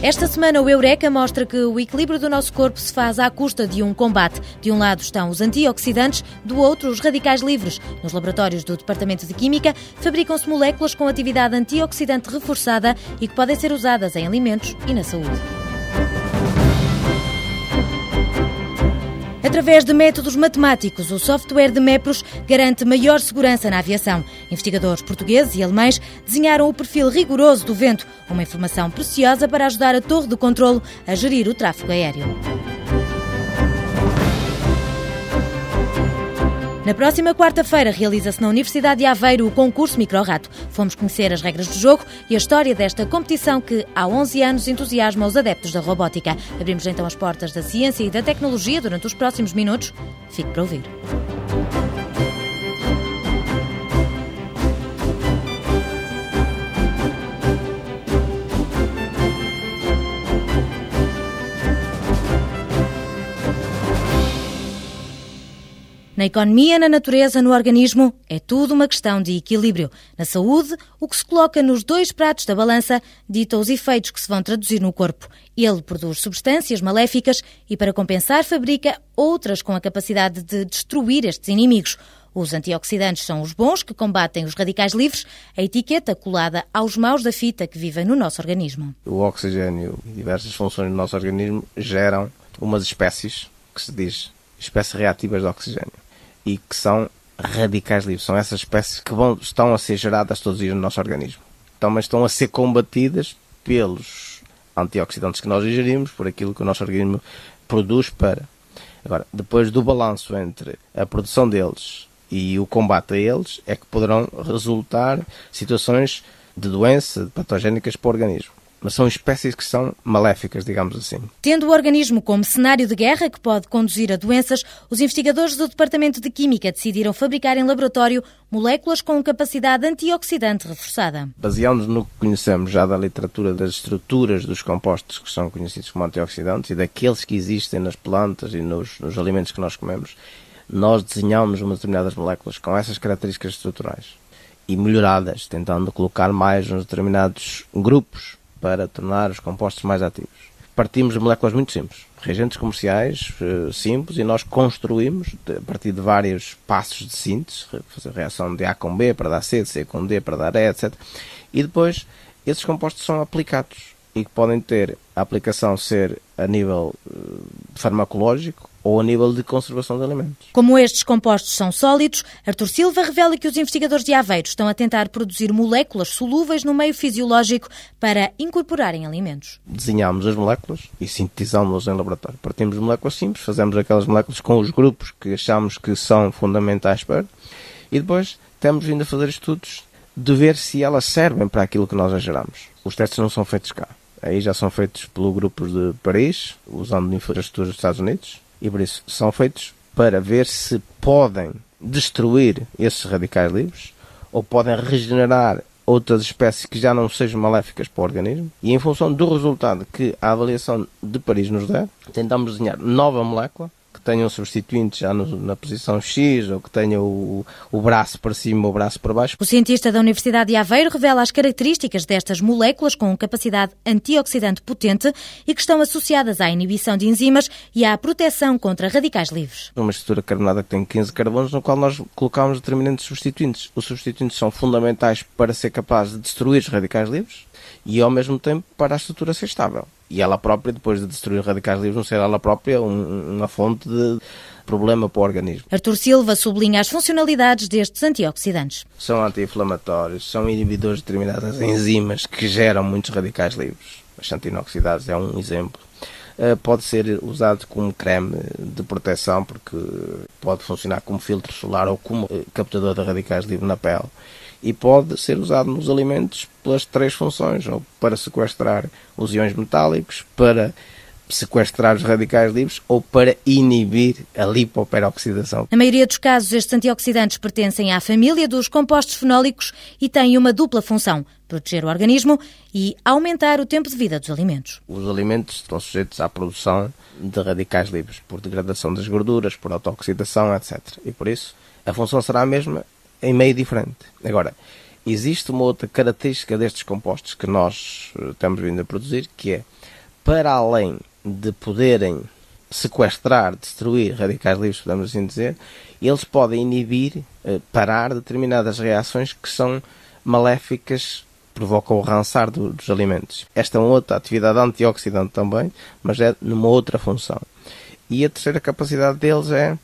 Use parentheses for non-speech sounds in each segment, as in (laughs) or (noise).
Esta semana o Eureka mostra que o equilíbrio do nosso corpo se faz à custa de um combate. De um lado estão os antioxidantes, do outro os radicais livres. Nos laboratórios do Departamento de Química fabricam-se moléculas com atividade antioxidante reforçada e que podem ser usadas em alimentos e na saúde. Através de métodos matemáticos, o software de MEPROS garante maior segurança na aviação. Investigadores portugueses e alemães desenharam o perfil rigoroso do vento, uma informação preciosa para ajudar a torre de controlo a gerir o tráfego aéreo. Na próxima quarta-feira realiza-se na Universidade de Aveiro o concurso Microrato. Fomos conhecer as regras do jogo e a história desta competição que há 11 anos entusiasma os adeptos da robótica. Abrimos então as portas da ciência e da tecnologia durante os próximos minutos. Fique para ouvir. Na economia, na natureza, no organismo, é tudo uma questão de equilíbrio. Na saúde, o que se coloca nos dois pratos da balança dita os efeitos que se vão traduzir no corpo. Ele produz substâncias maléficas e, para compensar, fabrica outras com a capacidade de destruir estes inimigos. Os antioxidantes são os bons que combatem os radicais livres, a etiqueta colada aos maus da fita que vivem no nosso organismo. O oxigênio e diversas funções do nosso organismo geram umas espécies que se diz espécies reativas de oxigênio e que são radicais livres. São essas espécies que vão, estão a ser geradas todos os dias no nosso organismo. Então, mas estão a ser combatidas pelos antioxidantes que nós ingerimos, por aquilo que o nosso organismo produz para. Agora, depois do balanço entre a produção deles e o combate a eles, é que poderão resultar situações de doença patogénicas para o organismo mas são espécies que são maléficas, digamos assim. Tendo o organismo como cenário de guerra que pode conduzir a doenças, os investigadores do Departamento de Química decidiram fabricar em laboratório moléculas com capacidade antioxidante reforçada. Baseando-nos no que conhecemos já da literatura das estruturas dos compostos que são conhecidos como antioxidantes e daqueles que existem nas plantas e nos, nos alimentos que nós comemos, nós desenhamos umas determinadas moléculas com essas características estruturais e melhoradas, tentando colocar mais nos determinados grupos para tornar os compostos mais ativos. Partimos de moléculas muito simples, reagentes comerciais uh, simples, e nós construímos, a partir de vários passos de síntese, fazer reação de A com B para dar C, de C com D para dar E, etc. E depois esses compostos são aplicados e que podem ter a aplicação ser a nível uh, farmacológico ou a nível de conservação de alimentos. Como estes compostos são sólidos, Artur Silva revela que os investigadores de Aveiro estão a tentar produzir moléculas solúveis no meio fisiológico para incorporar em alimentos. Desenhamos as moléculas e sintetizamos-las em laboratório. Partimos de moléculas simples, fazemos aquelas moléculas com os grupos que achamos que são fundamentais para e depois temos vindo a fazer estudos de ver se elas servem para aquilo que nós geramos. Os testes não são feitos cá. Aí já são feitos pelo grupo de Paris, usando infraestruturas dos Estados Unidos e por isso são feitos para ver se podem destruir esses radicais livres ou podem regenerar outras espécies que já não sejam maléficas para o organismo. E em função do resultado que a avaliação de Paris nos der, tentamos desenhar nova molécula tenha um substituinte já no, na posição X ou que tenha o, o braço para cima ou o braço para baixo. O cientista da Universidade de Aveiro revela as características destas moléculas com capacidade antioxidante potente e que estão associadas à inibição de enzimas e à proteção contra radicais livres. Uma estrutura carbonada que tem 15 carbonos, no qual nós colocamos determinantes substituintes. Os substituintes são fundamentais para ser capaz de destruir os radicais livres e ao mesmo tempo para a estrutura ser estável. E ela própria, depois de destruir radicais livres, não ser ela própria um, uma fonte de problema para o organismo. Artur Silva sublinha as funcionalidades destes antioxidantes. São anti-inflamatórios, são inibidores de determinadas enzimas que geram muitos radicais livres. As xantinoxidases é um exemplo. Uh, pode ser usado como creme de proteção porque pode funcionar como filtro solar ou como uh, captador de radicais livres na pele. E pode ser usado nos alimentos pelas três funções, ou para sequestrar os iões metálicos, para sequestrar os radicais livres ou para inibir a lipoperoxidação. Na maioria dos casos, estes antioxidantes pertencem à família dos compostos fenólicos e têm uma dupla função: proteger o organismo e aumentar o tempo de vida dos alimentos. Os alimentos estão sujeitos à produção de radicais livres por degradação das gorduras, por autooxidação, etc. E por isso a função será a mesma em meio diferente. Agora, existe uma outra característica destes compostos que nós eh, temos vindo a produzir, que é, para além de poderem sequestrar, destruir radicais livres, podemos assim dizer, eles podem inibir, eh, parar determinadas reações que são maléficas, provocam o rançar do, dos alimentos. Esta é uma outra atividade antioxidante também, mas é numa outra função. E a terceira capacidade deles é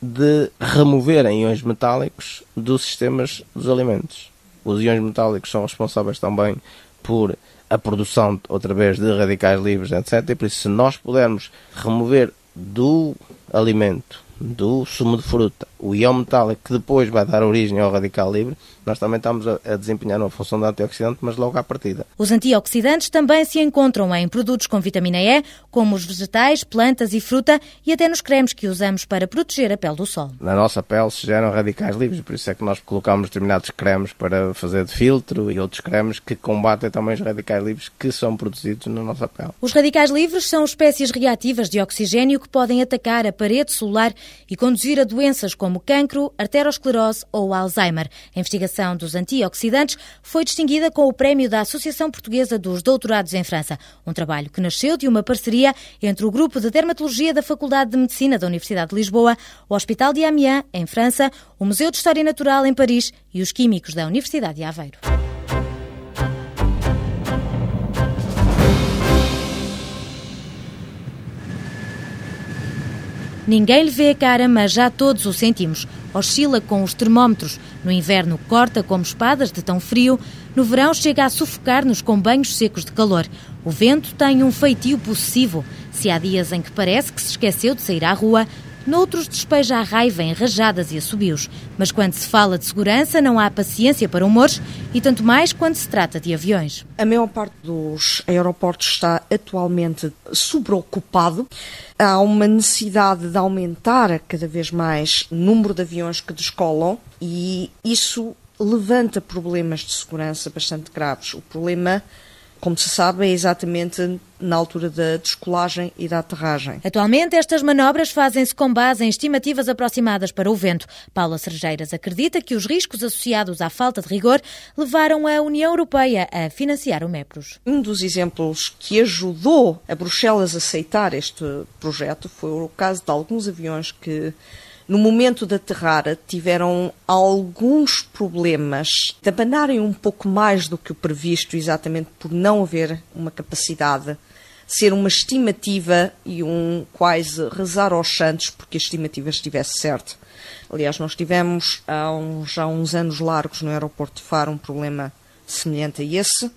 de removerem íons metálicos dos sistemas dos alimentos. Os íons metálicos são responsáveis também por a produção, outra vez, de radicais livres, etc. E por isso, se nós pudermos remover do alimento do sumo de fruta, o íon metálico que depois vai dar origem ao radical livre, nós também estamos a, a, desempenhar uma função de antioxidante, mas logo à partida. Os antioxidantes também se encontram em produtos com vitamina E, como os vegetais, plantas e fruta, e até nos cremes que usamos para proteger a pele do sol. Na nossa pele se geram radicais livres, por isso é que nós colocamos determinados cremes para fazer de filtro e outros cremes que combatem também os radicais livres que são produzidos na nossa pele. Os radicais livres são espécies reativas de oxigênio que podem atacar a parede celular e conduzir a doenças como cancro, arteriosclerose ou Alzheimer. A investigação dos antioxidantes foi distinguida com o prémio da Associação Portuguesa dos Doutorados em França, um trabalho que nasceu de uma parceria entre o Grupo de Dermatologia da Faculdade de Medicina da Universidade de Lisboa, o Hospital de Amiens, em França, o Museu de História Natural, em Paris e os químicos da Universidade de Aveiro. Ninguém lhe vê a cara, mas já todos o sentimos. Oscila com os termómetros. No inverno corta como espadas de tão frio. No verão chega a sufocar-nos com banhos secos de calor. O vento tem um feitio possessivo. Se há dias em que parece que se esqueceu de sair à rua, Noutros despeja a raiva em rajadas e assobios. Mas quando se fala de segurança, não há paciência para humores e tanto mais quando se trata de aviões. A maior parte dos aeroportos está atualmente sobreocupado. Há uma necessidade de aumentar cada vez mais o número de aviões que descolam e isso levanta problemas de segurança bastante graves. O problema como se sabe, é exatamente na altura da descolagem e da aterragem. Atualmente, estas manobras fazem-se com base em estimativas aproximadas para o vento. Paula Sergeiras acredita que os riscos associados à falta de rigor levaram a União Europeia a financiar o MEPROS. Um dos exemplos que ajudou a Bruxelas a aceitar este projeto foi o caso de alguns aviões que no momento de aterrar, tiveram alguns problemas de abanarem um pouco mais do que o previsto, exatamente por não haver uma capacidade, ser uma estimativa e um quase rezar aos santos porque a estimativa estivesse certa. Aliás, nós tivemos há uns, já uns anos largos no aeroporto de Faro um problema semelhante a esse,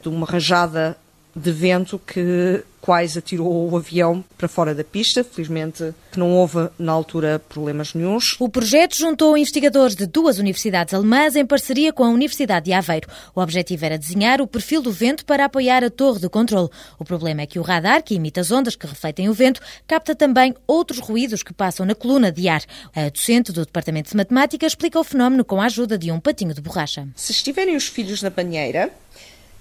de uma rajada de vento que quase atirou o avião para fora da pista. Felizmente não houve, na altura, problemas nenhums. O projeto juntou investigadores de duas universidades alemãs em parceria com a Universidade de Aveiro. O objetivo era desenhar o perfil do vento para apoiar a torre de controle. O problema é que o radar, que imita as ondas que refletem o vento, capta também outros ruídos que passam na coluna de ar. A docente do Departamento de Matemática explica o fenómeno com a ajuda de um patinho de borracha. Se estiverem os filhos na banheira,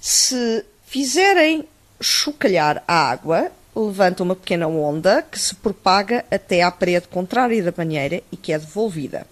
se fizerem chocalhar a água, levanta uma pequena onda que se propaga até à parede contrária da banheira e que é devolvida.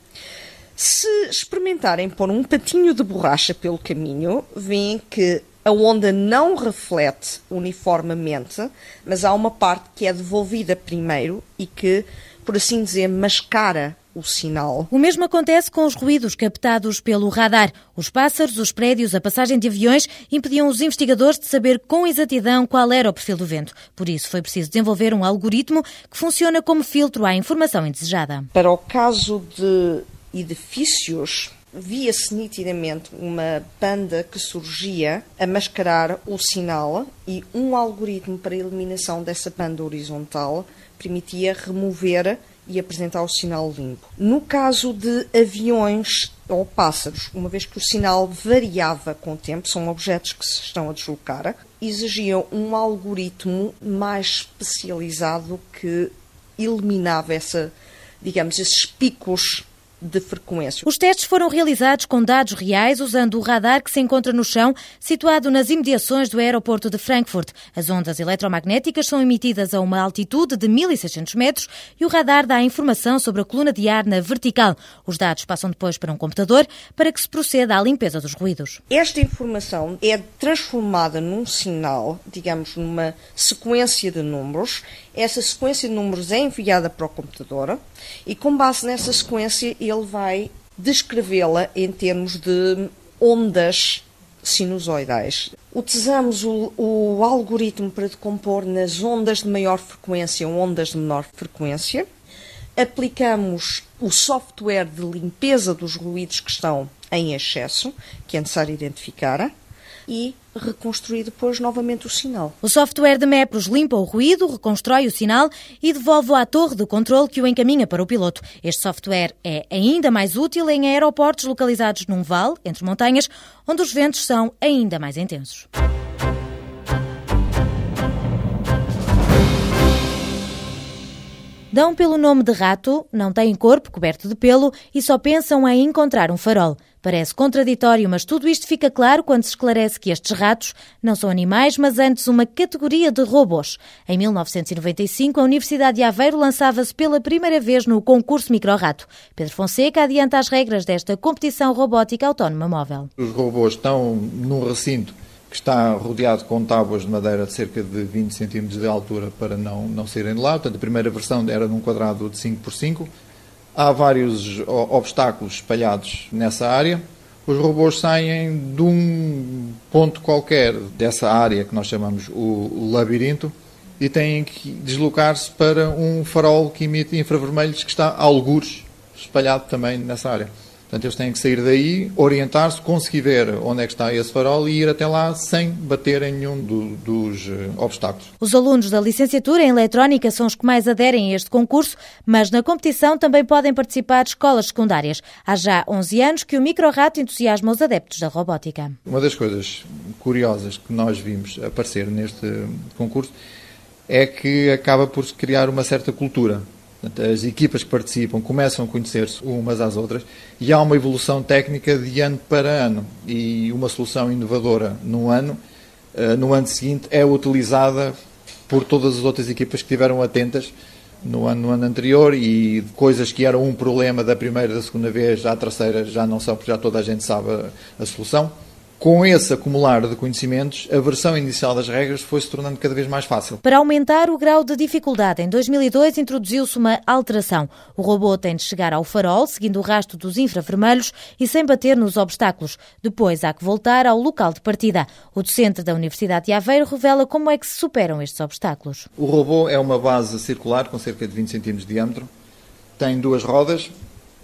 Se experimentarem pôr um patinho de borracha pelo caminho, veem que a onda não reflete uniformemente, mas há uma parte que é devolvida primeiro e que, por assim dizer, mascara o sinal. O mesmo acontece com os ruídos captados pelo radar. Os pássaros, os prédios, a passagem de aviões impediam os investigadores de saber com exatidão qual era o perfil do vento. Por isso foi preciso desenvolver um algoritmo que funciona como filtro à informação indesejada. Para o caso de edifícios, via-se nitidamente uma banda que surgia a mascarar o sinal e um algoritmo para a eliminação dessa banda horizontal permitia remover e apresentar o sinal limpo. No caso de aviões ou pássaros, uma vez que o sinal variava com o tempo, são objetos que se estão a deslocar, exigiam um algoritmo mais especializado que eliminava essa, digamos, esses picos de frequência. Os testes foram realizados com dados reais usando o radar que se encontra no chão, situado nas imediações do aeroporto de Frankfurt. As ondas eletromagnéticas são emitidas a uma altitude de 1600 metros e o radar dá informação sobre a coluna de ar na vertical. Os dados passam depois para um computador para que se proceda à limpeza dos ruídos. Esta informação é transformada num sinal, digamos, numa sequência de números. Essa sequência de números é enviada para o computador e, com base nessa sequência, ele vai descrevê-la em termos de ondas sinusoidais. Utilizamos o, o, algoritmo para decompor nas ondas de maior frequência, ondas de menor frequência. Aplicamos o software de limpeza dos ruídos que estão em excesso, que é necessário identificar e reconstruir depois novamente o sinal. O software de Mepros limpa o ruído, reconstrói o sinal e devolve-o à torre de controle que o encaminha para o piloto. Este software é ainda mais útil em aeroportos localizados num vale, entre montanhas, onde os ventos são ainda mais intensos. Dão pelo nome de rato, não têm corpo coberto de pelo e só pensam em encontrar um farol. Parece contraditório, mas tudo isto fica claro quando se esclarece que estes ratos não são animais, mas antes uma categoria de robôs. Em 1995, a Universidade de Aveiro lançava-se pela primeira vez no concurso Micro-Rato. Pedro Fonseca adianta as regras desta competição robótica autónoma móvel. Os robôs estão num recinto que está rodeado com tábuas de madeira de cerca de 20 cm de altura para não, não saírem de lá. Portanto, a primeira versão era num quadrado de 5 por 5. Há vários obstáculos espalhados nessa área. Os robôs saem de um ponto qualquer dessa área que nós chamamos o labirinto e têm que deslocar-se para um farol que emite infravermelhos que está a algures espalhado também nessa área. Portanto, eles têm que sair daí, orientar-se, conseguir ver onde é que está esse farol e ir até lá sem bater em nenhum do, dos uh, obstáculos. Os alunos da licenciatura em Eletrónica são os que mais aderem a este concurso, mas na competição também podem participar escolas secundárias. Há já 11 anos que o micro-rato entusiasma os adeptos da robótica. Uma das coisas curiosas que nós vimos aparecer neste concurso é que acaba por se criar uma certa cultura as equipas que participam começam a conhecer-se umas às outras e há uma evolução técnica de ano para ano. E uma solução inovadora no ano, eh, no ano seguinte, é utilizada por todas as outras equipas que estiveram atentas no ano, no ano anterior e coisas que eram um problema da primeira da segunda vez, à terceira já não são, porque já toda a gente sabe a, a solução com esse acumular de conhecimentos, a versão inicial das regras foi se tornando cada vez mais fácil. Para aumentar o grau de dificuldade, em 2002 introduziu-se uma alteração. O robô tem de chegar ao farol, seguindo o rastro dos infravermelhos e sem bater nos obstáculos. Depois há que voltar ao local de partida. O docente da Universidade de Aveiro revela como é que se superam estes obstáculos. O robô é uma base circular com cerca de 20 cm de diâmetro, tem duas rodas,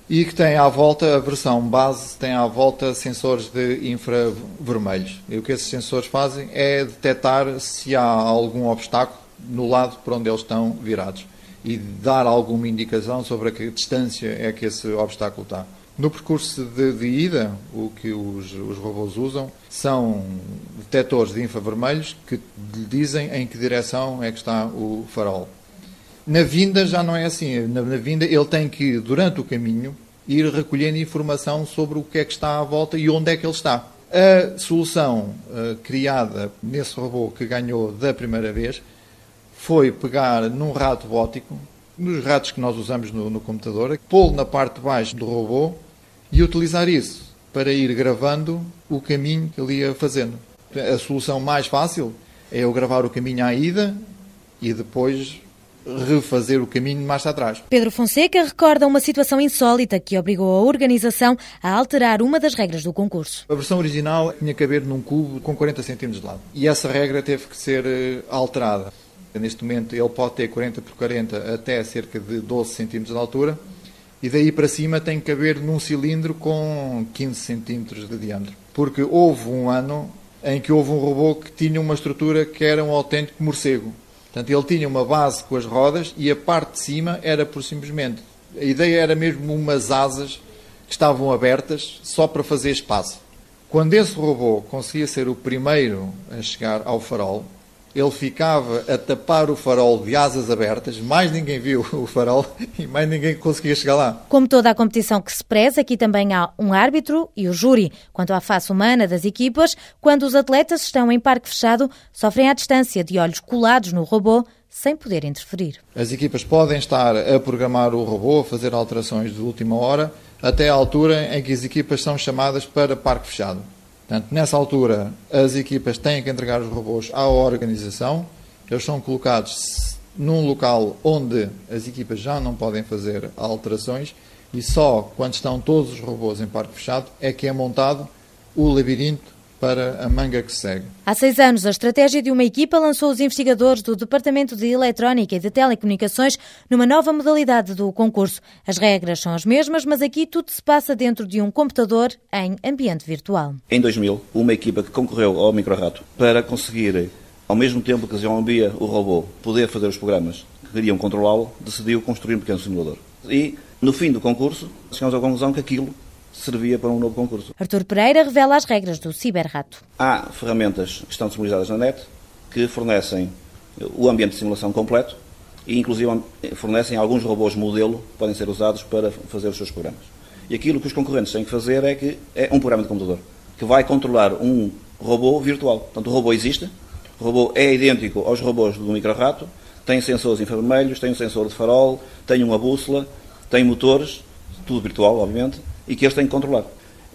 e que tem à volta, a versão base tem à volta sensores de infravermelhos. E o que esses sensores fazem é detectar se há algum obstáculo no lado por onde eles estão virados e dar alguma indicação sobre a que distância é que esse obstáculo está. No percurso de, de ida, o que os, os, robôs usam são detectores de infravermelhos que lhe dizem em que direção é que está o farol. Na vinda já não é assim. Na, na, vinda ele tem que, durante o caminho, ir recolhendo informação sobre o que é que está à volta e onde é que ele está. A solução uh, criada nesse robô que ganhou da primeira vez foi pegar num rato óptico, nos ratos que nós usamos no, no computador, pô-lo na parte de baixo do robô e utilizar isso para ir gravando o caminho que ele ia fazendo. A solução mais fácil é eu gravar o caminho à ida e depois refazer o caminho mais atrás. Pedro Fonseca recorda uma situação insólita que obrigou a organização a alterar uma das regras do concurso. A versão original tinha que haver num cubo com 40 cm de lado e essa regra teve que ser eh, alterada. Neste momento ele pode ter 40 por 40 até cerca de 12 cm de altura e daí para cima tem que caber num cilindro com 15 cm de diâmetro. Porque houve um ano em que houve um robô que tinha uma estrutura que era um autêntico morcego. Portanto, ele tinha uma base com as rodas e a parte de cima era por simplesmente. A ideia era mesmo umas asas que estavam abertas só para fazer espaço. Quando esse robô conseguia ser o primeiro a chegar ao farol, ele ficava a tapar o farol de asas abertas, mais ninguém viu (laughs) o farol e mais ninguém conseguia chegar lá. Como toda a competição que se preza, aqui também há um árbitro e o júri. Quanto à face humana das equipas, quando os atletas estão em parque fechado, sofrem à distância de olhos colados no robô, sem poder interferir. As equipas podem estar a programar o robô, a fazer alterações de última hora, até à altura em que as equipas são chamadas para parque fechado. Portanto, nessa altura, as equipas têm que entregar os robôs à organização, eles são colocados num local onde as equipas já não podem fazer alterações e só quando estão todos os robôs em parque fechado é que é montado o labirinto para a manga que segue. Há seis anos, a estratégia de uma equipa lançou os investigadores do Departamento de Eletrónica e de Telecomunicações numa nova modalidade do concurso. As regras são as mesmas, mas aqui tudo se passa dentro de um computador em ambiente virtual. Em 2000, uma equipa que concorreu ao Microrato para conseguir, ao mesmo tempo que desenvolvia o robô, poder fazer os programas que queriam controlá-lo, decidiu construir um pequeno simulador. E, no fim do concurso, chegamos à conclusão que aquilo servia para um novo concurso. Artur Pereira revela as regras do Ciberrato. Há ferramentas que estão disponibilizadas na net que fornecem o ambiente de simulação completo e, inclusive, fornecem alguns robôs modelo que podem ser usados para fazer os seus programas. E aquilo que os concorrentes têm que fazer é que é um programa de computador que vai controlar um robô virtual. Portanto, o robô existe, o robô é idêntico aos robôs do microrato, tem sensores infravermelhos, tem um sensor de farol, tem uma bússola, tem motores, tudo virtual, obviamente, e que eles têm que controlar.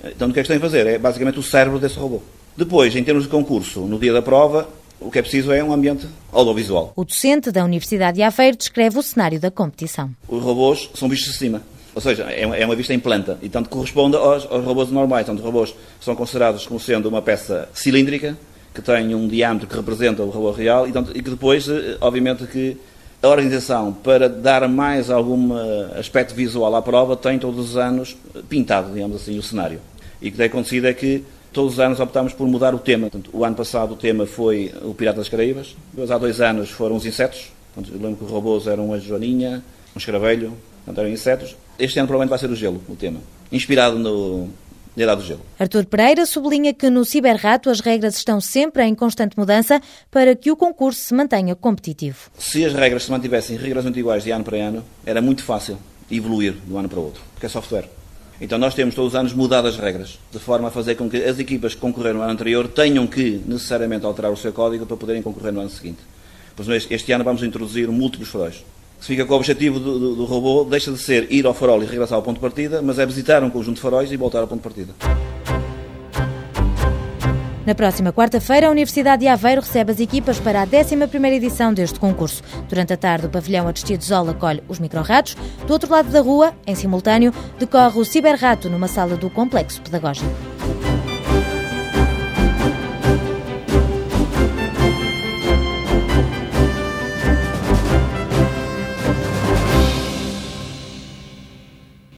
Então, o que é que têm que fazer? É basicamente o cérebro desse robô. Depois, em termos de concurso, no dia da prova, o que é preciso é um ambiente audiovisual. O docente da Universidade de Aveiro descreve o cenário da competição. Os robôs são vistos de cima. Ou seja, é, é uma vista em planta. E tanto corresponde aos, aos robôs normais. Portanto, os robôs são considerados como sendo uma peça cilíndrica, que tem um diâmetro que representa o robô real, e, tanto, e que depois, eh, obviamente, que a organização, para dar mais algum aspecto visual à prova, tem todos os anos pintado, digamos assim, o cenário. E o que tem acontecido é que todos os anos optámos por mudar o tema. Portanto, o ano passado o tema foi o Pirata das Caraíbas, depois há dois anos foram os insetos. Portanto, eu lembro que os robôs eram uma joaninha, um escravelho, portanto, eram insetos. Este ano provavelmente vai ser o gelo, o tema. Inspirado no, da Idade do Gelo. Artur Pereira sublinha que no Ciberrato as regras estão sempre em constante mudança para que o concurso se mantenha competitivo. Se as regras se mantivessem rigorosamente iguais de ano para ano, era muito fácil evoluir de um ano para o outro, porque é software. Então nós temos todos os anos mudado as regras, de forma a fazer com que as equipas que concorreram no ano anterior tenham que necessariamente alterar o seu código para poderem concorrer no ano seguinte. Por exemplo, este ano vamos introduzir múltiplos faróis se fica com o objetivo do, do, do, robô, deixa de ser ir ao farol e regressar ao ponto de partida, mas é visitar um conjunto de faróis e voltar ao ponto de partida. Na próxima quarta-feira, a Universidade de Aveiro recebe as equipas para a 11ª edição deste concurso. Durante a tarde, o pavilhão Aristides acolhe os micro-ratos. Do outro lado da rua, em simultâneo, decorre o Ciberrato numa sala do Complexo Pedagógico.